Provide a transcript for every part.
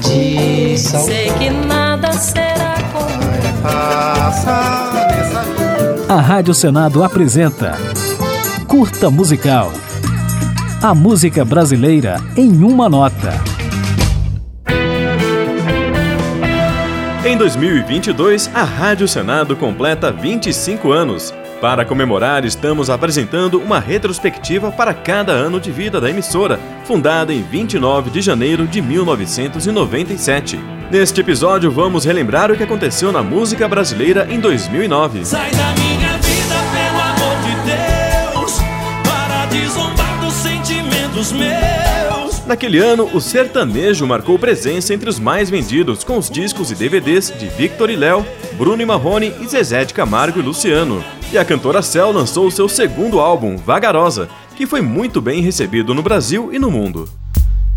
tradição. Sei que nada será como A Rádio Senado apresenta Curta Musical. A música brasileira em uma nota. Em 2022, a Rádio Senado completa 25 anos. Para comemorar, estamos apresentando uma retrospectiva para cada ano de vida da emissora, fundada em 29 de janeiro de 1997. Neste episódio, vamos relembrar o que aconteceu na música brasileira em 2009. Sai da minha vida, pelo amor de Deus, para de zombar dos sentimentos meus. Naquele ano, o sertanejo marcou presença entre os mais vendidos, com os discos e DVDs de Victor e Léo, Bruno e Marrone e Zezé de Camargo e Luciano. E a cantora Cel lançou seu segundo álbum, Vagarosa, que foi muito bem recebido no Brasil e no mundo.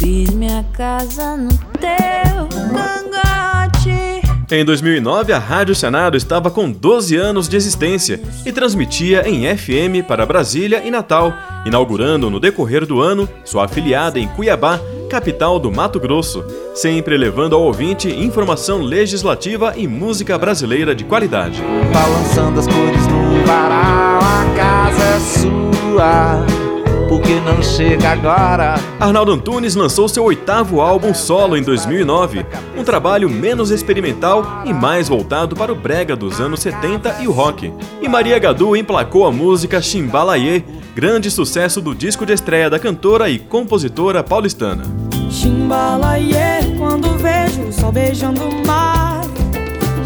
Fiz minha casa no teu cangote. Em 2009, a Rádio Senado estava com 12 anos de existência e transmitia em FM para Brasília e Natal, inaugurando no decorrer do ano sua afiliada em Cuiabá, capital do Mato Grosso, sempre levando ao ouvinte informação legislativa e música brasileira de qualidade. Balançando as cores no varal, a casa é sua. Porque não chega agora? Arnaldo Antunes lançou seu oitavo álbum solo em 2009, um trabalho menos experimental e mais voltado para o brega dos anos 70 e o rock. E Maria Gadu emplacou a música Chimbalaie, grande sucesso do disco de estreia da cantora e compositora paulistana. Chimbalaie, quando vejo o sol beijando o mar.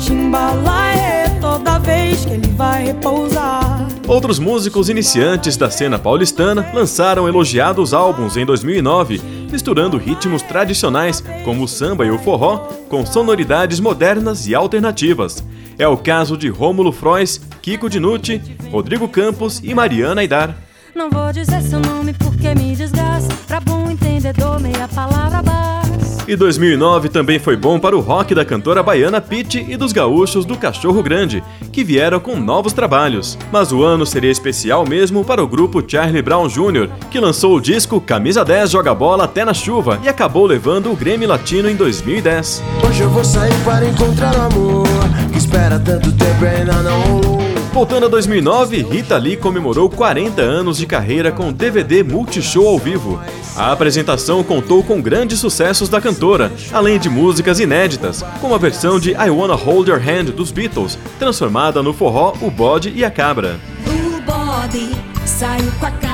Chimbalaie, toda vez que ele vai repousar. Outros músicos iniciantes da cena paulistana lançaram elogiados álbuns em 2009, misturando ritmos tradicionais, como o samba e o forró, com sonoridades modernas e alternativas. É o caso de Rômulo Frois, Kiko Dinucci, Rodrigo Campos e Mariana Aidar. Não vou dizer seu nome porque me desgasta. Pra bom entendedor, meia palavra basta. E 2009 também foi bom para o rock da cantora baiana Pete e dos gaúchos do Cachorro Grande, que vieram com novos trabalhos. Mas o ano seria especial mesmo para o grupo Charlie Brown Jr., que lançou o disco Camisa 10 Joga Bola Até na Chuva e acabou levando o Grêmio Latino em 2010. Hoje eu vou sair para encontrar o amor que espera tanto tempo e ainda não rolou. Voltando a 2009, Rita Lee comemorou 40 anos de carreira com DVD Multishow ao vivo. A apresentação contou com grandes sucessos da cantora, além de músicas inéditas, como a versão de I Wanna Hold Your Hand dos Beatles, transformada no forró O Bode e a Cabra. O saiu com a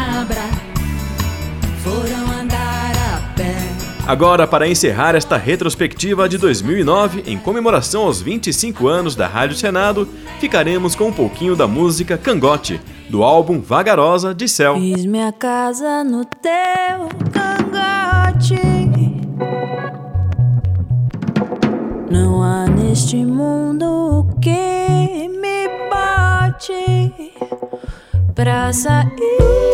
Agora, para encerrar esta retrospectiva de 2009, em comemoração aos 25 anos da Rádio Senado, ficaremos com um pouquinho da música Cangote, do álbum Vagarosa de Céu. Fiz minha casa no teu cangote. Não há neste mundo o que me bote pra sair